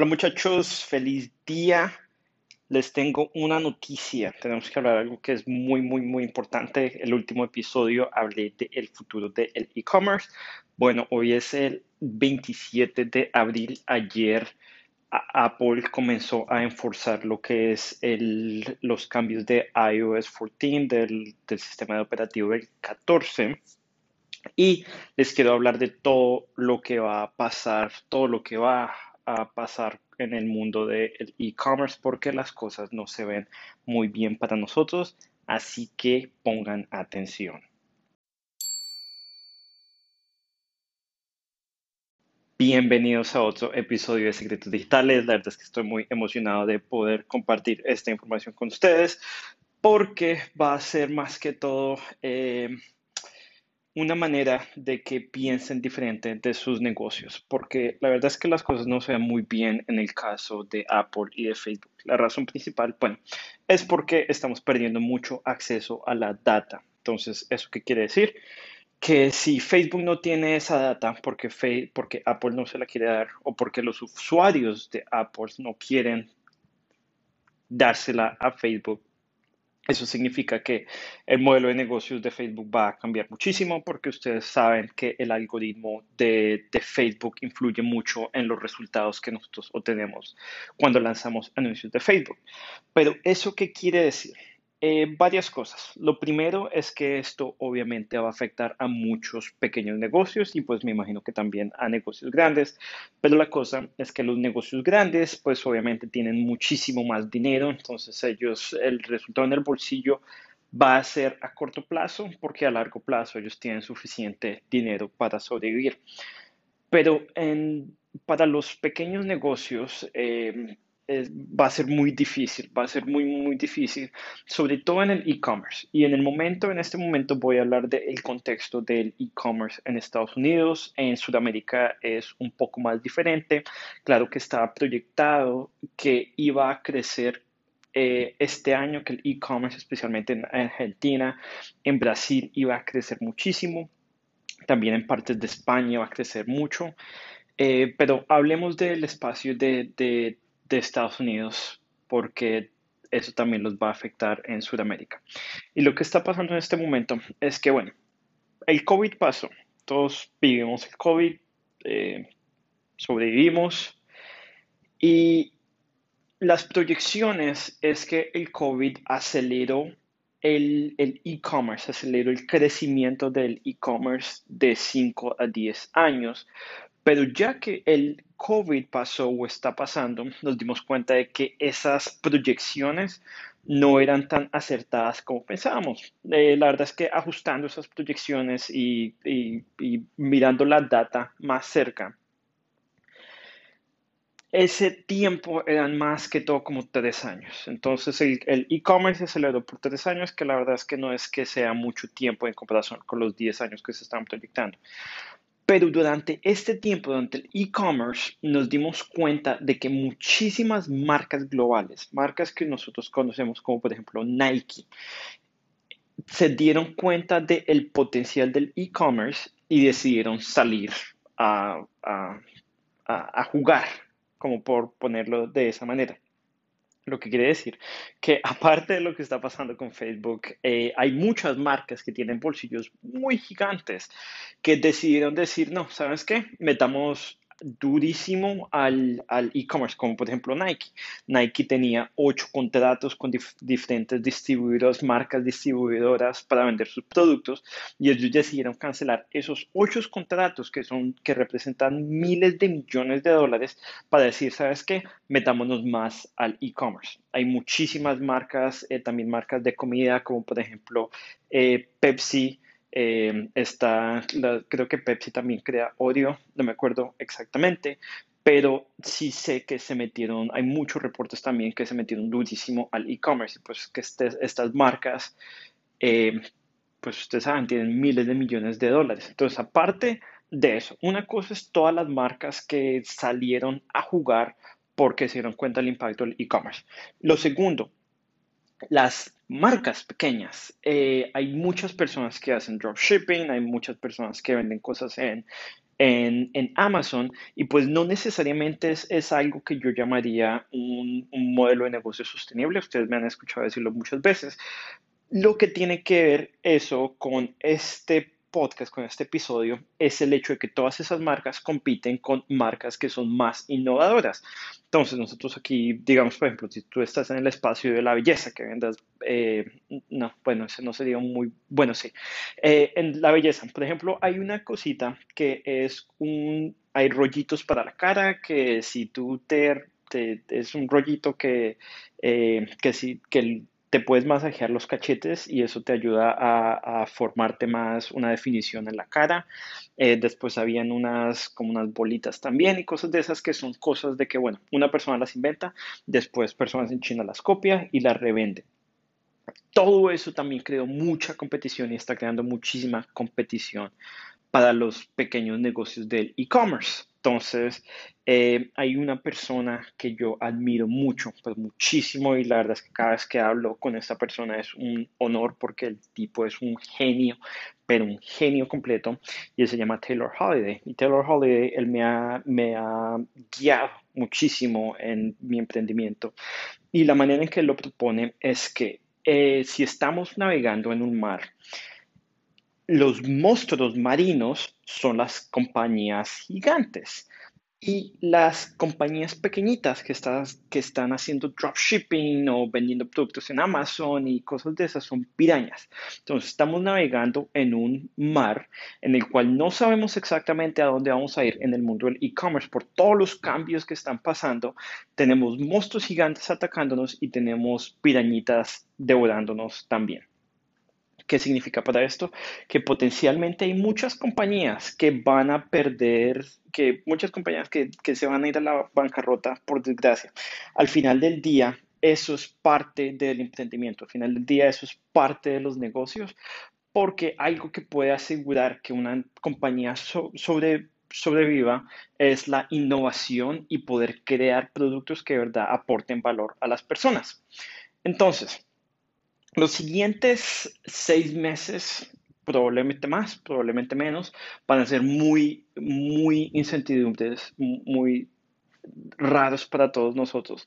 Hola muchachos, feliz día. Les tengo una noticia. Tenemos que hablar de algo que es muy, muy, muy importante. El último episodio hablé del futuro del e-commerce. Bueno, hoy es el 27 de abril. Ayer Apple comenzó a enforzar lo que es el, los cambios de iOS 14 del, del sistema de operativo del 14. Y les quiero hablar de todo lo que va a pasar, todo lo que va a pasar en el mundo del e-commerce porque las cosas no se ven muy bien para nosotros, así que pongan atención. Bienvenidos a otro episodio de Secretos Digitales. La verdad es que estoy muy emocionado de poder compartir esta información con ustedes porque va a ser más que todo eh, una manera de que piensen diferente de sus negocios, porque la verdad es que las cosas no se ven muy bien en el caso de Apple y de Facebook. La razón principal, bueno, es porque estamos perdiendo mucho acceso a la data. Entonces, ¿eso qué quiere decir? Que si Facebook no tiene esa data porque, porque Apple no se la quiere dar o porque los usuarios de Apple no quieren dársela a Facebook, eso significa que el modelo de negocios de Facebook va a cambiar muchísimo porque ustedes saben que el algoritmo de, Facebook influye mucho en los resultados que nosotros obtenemos cuando lanzamos anuncios de Facebook. Pero ¿eso qué quiere decir? Eh, varias cosas. Lo primero es que esto obviamente va a afectar a muchos pequeños negocios y pues me imagino que también a negocios grandes, pero la cosa es que los negocios grandes pues obviamente tienen muchísimo más dinero, entonces ellos el resultado en el bolsillo va a ser a corto plazo porque a largo plazo ellos tienen suficiente dinero para sobrevivir. Pero para los pequeños negocios, eh, va a ser muy difícil, va a ser muy, muy difícil, sobre todo en el e-commerce. Y en el momento, en este momento voy a hablar del contexto del e-commerce en Estados Unidos. En Sudamérica es un poco más diferente. Claro que estaba proyectado que iba a crecer eh, este año, que el e-commerce, especialmente en Argentina, en Brasil, iba a crecer muchísimo. También en partes de España va a crecer mucho. Eh, pero hablemos del espacio de, de de Estados Unidos porque eso también los va a afectar en Sudamérica. Y lo que está pasando en este momento es que, bueno, el COVID pasó, todos vivimos el COVID, eh, sobrevivimos. Y las proyecciones es que el COVID aceleró el e-commerce, aceleró el crecimiento del e-commerce de 5 a 10 años, pero ya que el COVID pasó o está pasando, nos dimos cuenta de que esas proyecciones no eran tan acertadas como pensábamos. Eh, la verdad es que ajustando esas proyecciones y, mirando la data más cerca, ese tiempo eran más que todo como tres años. Entonces el e-commerce se aceleró por tres años, que la verdad es que no es que sea mucho tiempo en comparación con los diez años que se están proyectando. Pero durante este tiempo, durante el e-commerce, nos dimos cuenta de que muchísimas marcas globales, marcas que nosotros conocemos como por ejemplo Nike, se dieron cuenta del potencial del e-commerce y decidieron salir a, a jugar, como por ponerlo de esa manera. Lo que quiere decir que aparte de lo que está pasando con Facebook, eh, hay muchas marcas que tienen bolsillos muy gigantes que decidieron decir, no, ¿sabes qué? Metamos durísimo al, e-commerce, como por ejemplo Nike. Nike tenía ocho contratos con diferentes distribuidores, marcas distribuidoras para vender sus productos y ellos decidieron cancelar esos ocho contratos que, son, que representan miles de millones de dólares para decir, ¿sabes qué? Metámonos más al e-commerce. Hay muchísimas marcas, eh, también marcas de comida, como por ejemplo eh, Pepsi, eh, está, creo que Pepsi también crea Oreo, no me acuerdo exactamente, pero sí sé que se metieron, hay muchos reportes también que se metieron durísimo al e-commerce, pues que este, estas marcas, eh, pues ustedes saben, tienen miles de millones de dólares. Entonces, aparte de eso, una cosa es todas las marcas que salieron a jugar porque se dieron cuenta del impacto del e-commerce. Lo segundo, las marcas pequeñas. Eh, hay muchas personas que hacen dropshipping, hay muchas personas que venden cosas en, en, Amazon y pues no necesariamente es, algo que yo llamaría un, un modelo de negocio sostenible. Ustedes me han escuchado decirlo muchas veces. Lo que tiene que ver eso con este podcast, con este episodio, es el hecho de que todas esas marcas compiten con marcas que son más innovadoras. Entonces, nosotros aquí, digamos, por ejemplo, si tú estás en el espacio de la belleza, que vendas, eh, no, bueno, ese no sería muy, bueno, sí. Eh, en la belleza, por ejemplo, hay una cosita que es un, hay rollitos para la cara, que si tú te, es un rollito que, eh, que si, que te puedes masajear los cachetes y eso te ayuda a, formarte más una definición en la cara. Eh, después habían unas como unas bolitas también y cosas de esas que son cosas de que, bueno, una persona las inventa, después personas en China las copia y las revende. Todo eso también creó mucha competición y está creando muchísima competición para los pequeños negocios del e-commerce. Entonces, eh, hay una persona que yo admiro mucho, pues muchísimo, y la verdad es que cada vez que hablo con esta persona es un honor porque el tipo es un genio, pero un genio completo, y él se llama Taylor Holiday. Y Taylor Holiday, él me ha, me ha guiado muchísimo en mi emprendimiento. Y la manera en que él lo propone es que eh, si estamos navegando en un mar, los monstruos marinos son las compañías gigantes y las compañías pequeñitas que, que están haciendo dropshipping o vendiendo productos en Amazon y cosas de esas son pirañas. Entonces estamos navegando en un mar en el cual no sabemos exactamente a dónde vamos a ir en el mundo del e-commerce por todos los cambios que están pasando. Tenemos monstruos gigantes atacándonos y tenemos pirañitas devorándonos también. ¿Qué significa para esto? Que potencialmente hay muchas compañías que van a perder, que muchas compañías que, se van a ir a la bancarrota, por desgracia. Al final del día, eso es parte del emprendimiento. Al final del día, eso es parte de los negocios, porque algo que puede asegurar que una compañía sobre, sobreviva es la innovación y poder crear productos que de verdad aporten valor a las personas. Entonces, los siguientes seis meses, probablemente más, probablemente menos, van a ser muy, muy incertidumbres, muy raros para todos nosotros.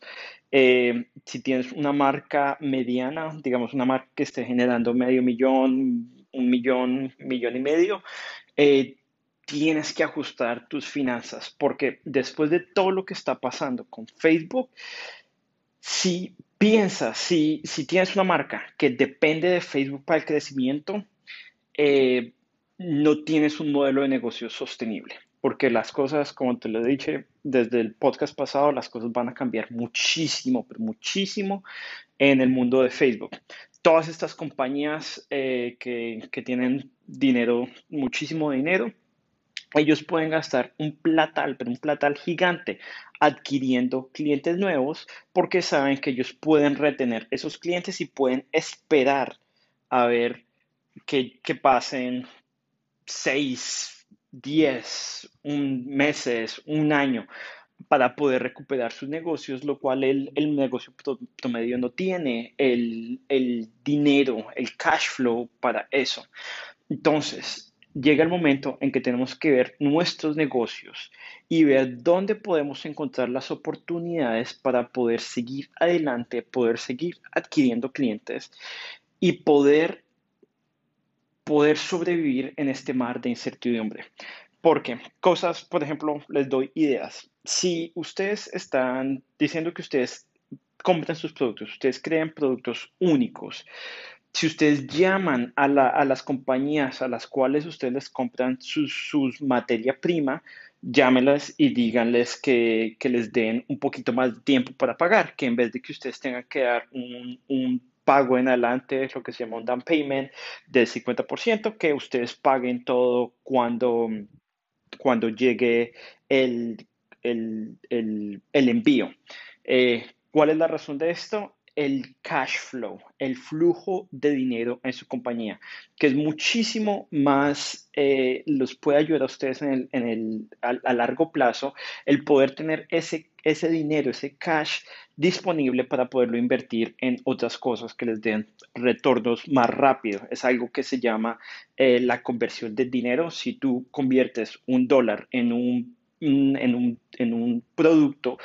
Eh, si tienes una marca mediana, digamos una marca que esté generando medio millón, un millón, millón y medio, eh, tienes que ajustar tus finanzas porque después de todo lo que está pasando con Facebook, si piensas, si, si tienes una marca que depende de Facebook para el crecimiento, eh, no tienes un modelo de negocio sostenible, porque las cosas, como te lo dicho desde el podcast pasado, las cosas van a cambiar muchísimo, pero muchísimo en el mundo de Facebook. Todas estas compañías eh, que, que tienen dinero, muchísimo dinero, ellos pueden gastar un platal, pero un platal gigante, adquiriendo clientes nuevos porque saben que ellos pueden retener esos clientes y pueden esperar a ver que, pasen seis, diez, un, meses, un año para poder recuperar sus negocios, lo cual el, el negocio promedio no tiene el, el dinero, el cash flow para eso. Entonces, llega el momento en que tenemos que ver nuestros negocios y ver dónde podemos encontrar las oportunidades para poder seguir adelante, poder seguir adquiriendo clientes y poder, poder sobrevivir en este mar de incertidumbre. Porque cosas, por ejemplo, les doy ideas. Si ustedes están diciendo que ustedes compran sus productos, ustedes crean productos únicos, si ustedes llaman a, las compañías a las cuales ustedes les compran sus, materia prima, llámelas y díganles que, les den un poquito más de tiempo para pagar, que en vez de que ustedes tengan que dar un, pago en adelante, lo que se llama un down payment del 50%, que ustedes paguen todo cuando, cuando llegue el, el, envío. Eh, ¿Cuál es la razón de esto? El cash flow, el flujo de dinero en su compañía, que es muchísimo más, eh, los puede ayudar a ustedes en el, a, largo plazo, el poder tener ese, ese dinero, ese cash disponible para poderlo invertir en otras cosas que les den retornos más rápido. Es algo que se llama eh, la conversión de dinero. Si tú conviertes un dólar en un en un, en un, producto,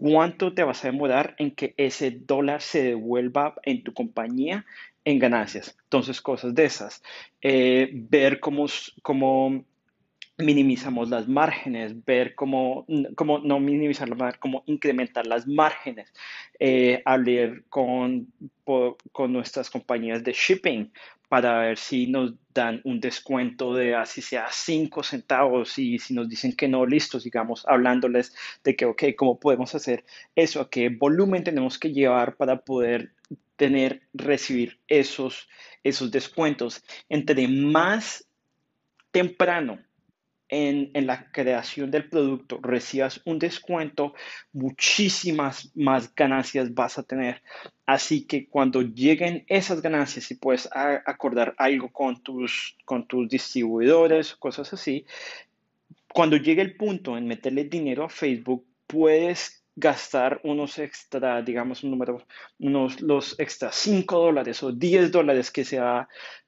cuánto te vas a demorar en que ese dólar se devuelva en tu compañía en ganancias. Entonces, cosas de esas. Eh, ver cómo, cómo minimizamos las márgenes, ver cómo, cómo no minimizar las cómo incrementar las márgenes, eh, hablar con, con nuestras compañías de shipping para ver si nos dan un descuento de así sea 5 centavos y si nos dicen que no, listo, sigamos hablándoles de que, ok, ¿cómo podemos hacer eso? ¿A qué volumen tenemos que llevar para poder tener, recibir esos, esos descuentos? Entre más temprano en, la creación del producto recibas un descuento, muchísimas más ganancias vas a tener. Así que cuando lleguen esas ganancias y puedes acordar algo con tus, con tus distribuidores, cosas así, cuando llegue el punto en meterle dinero a Facebook, puedes gastar unos extra, digamos un número, unos los extra 5 dólares o 10 dólares que,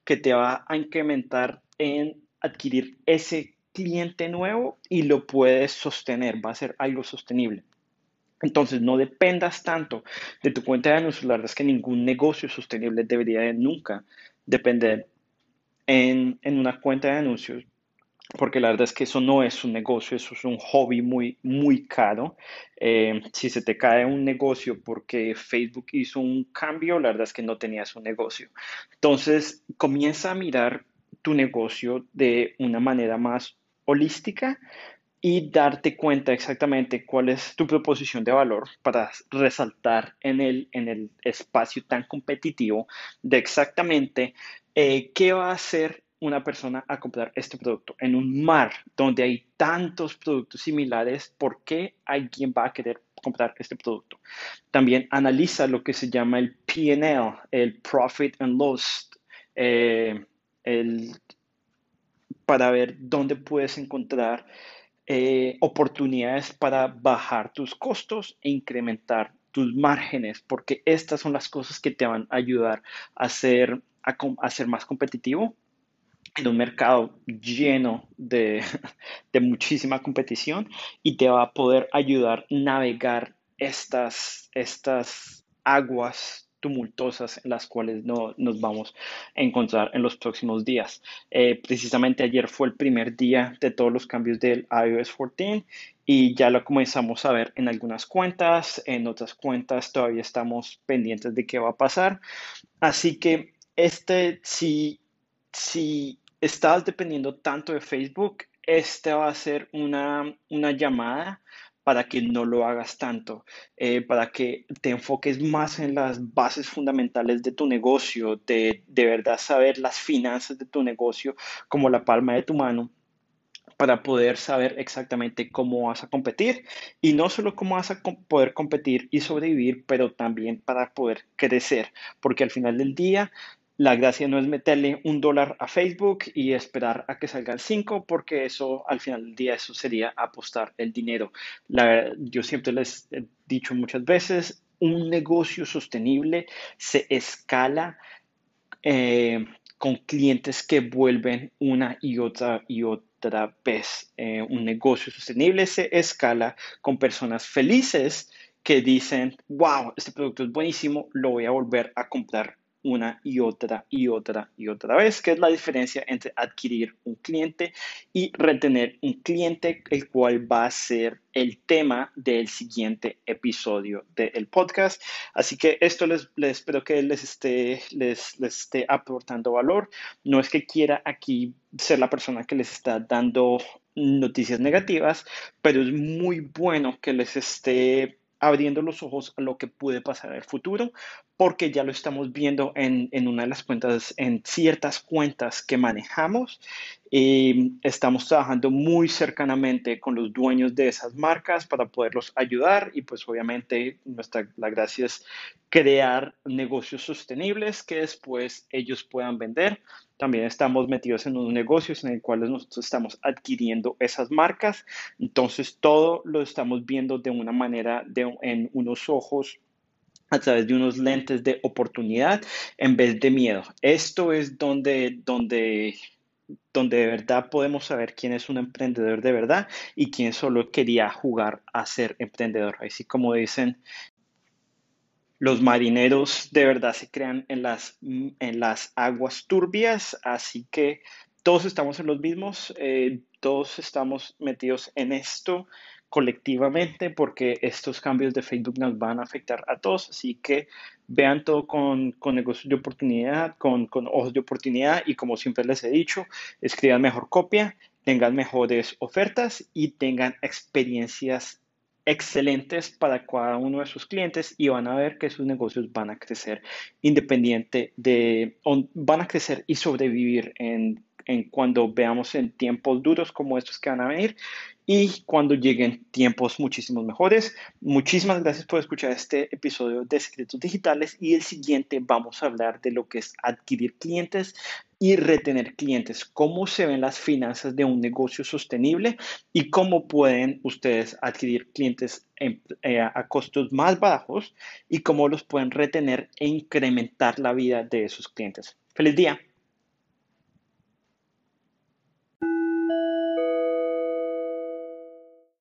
que te va a incrementar en adquirir ese cliente nuevo y lo puedes sostener, va a ser algo sostenible. Entonces, no dependas tanto de tu cuenta de anuncios. La verdad es que ningún negocio sostenible debería de nunca depender en, una cuenta de anuncios, porque la verdad es que eso no es un negocio, eso es un hobby muy, muy caro. Eh, si se te cae un negocio porque Facebook hizo un cambio, la verdad es que no tenías un negocio. Entonces, comienza a mirar tu negocio de una manera más holística y darte cuenta exactamente cuál es tu proposición de valor para resaltar en el, en el espacio tan competitivo de exactamente eh, qué va a hacer una persona a comprar este producto. En un mar donde hay tantos productos similares, ¿por qué alguien va a querer comprar este producto? También analiza lo que se llama el PNL, el Profit and Loss, eh, el para ver dónde puedes encontrar eh, oportunidades para bajar tus costos e incrementar tus márgenes, porque estas son las cosas que te van a ayudar a ser, a, ser más competitivo en un mercado lleno de, de, muchísima competición y te va a poder ayudar a navegar estas, estas aguas tumultuosas en las cuales no, nos vamos a encontrar en los próximos días. Eh, precisamente ayer fue el primer día de todos los cambios del iOS 14 y ya lo comenzamos a ver en algunas cuentas, en otras cuentas todavía estamos pendientes de qué va a pasar. Así que este, si, si estás dependiendo tanto de Facebook, este va a ser una, una llamada para que no lo hagas tanto, eh, para que te enfoques más en las bases fundamentales de tu negocio, de, de verdad saber las finanzas de tu negocio como la palma de tu mano para poder saber exactamente cómo vas a competir. Y no solo cómo vas a poder competir y sobrevivir, pero también para poder crecer, porque al final del día la gracia no es meterle un dólar a Facebook y esperar a que salgan cinco, porque eso al final del día eso sería apostar el dinero. yo siempre les he dicho muchas veces, un negocio sostenible se escala eh, con clientes que vuelven una y otra y otra vez. Eh, un negocio sostenible se escala con personas felices que dicen, wow, este producto es buenísimo, lo voy a volver a comprar una y otra y otra y otra vez, que es la diferencia entre adquirir un cliente y retener un cliente, el cual va a ser el tema del siguiente episodio del podcast. Así que esto les, espero que les esté, les, esté aportando valor. No es que quiera aquí ser la persona que les está dando noticias negativas, pero es muy bueno que les esté abriendo los ojos a lo que puede pasar en el futuro, porque ya lo estamos viendo en, una de las cuentas, en ciertas cuentas que manejamos y estamos trabajando muy cercanamente con los dueños de esas marcas para poderlos ayudar y pues obviamente nuestra, la gracia es crear negocios sostenibles que después ellos puedan vender. También estamos metidos en unos negocios en el cuales nosotros estamos adquiriendo esas marcas. Entonces todo lo estamos viendo de una manera, de, en unos ojos a través de unos lentes de oportunidad en vez de miedo. Esto es donde, donde donde de verdad podemos saber quién es un emprendedor de verdad y quién solo quería jugar a ser emprendedor. Así como dicen, los marineros de verdad se crean en las, en las aguas turbias, así que todos estamos en los mismos, eh, todos estamos metidos en esto colectivamente porque estos cambios de Facebook nos van a afectar a todos, así que vean todo con, con negocios de oportunidad, con, con ojos de oportunidad y como siempre les he dicho, escriban mejor copia, tengan mejores ofertas y tengan experiencias excelentes para cada uno de sus clientes y van a ver que sus negocios van a crecer independiente de, van a crecer y sobrevivir en en cuando veamos en tiempos duros como estos que van a venir y cuando lleguen tiempos muchísimos mejores. Muchísimas gracias por escuchar este episodio de Secretos Digitales y el siguiente vamos a hablar de lo que es adquirir clientes y retener clientes, cómo se ven las finanzas de un negocio sostenible y cómo pueden ustedes adquirir clientes eh, a costos más bajos y cómo los pueden retener e incrementar la vida de esos clientes. Feliz día.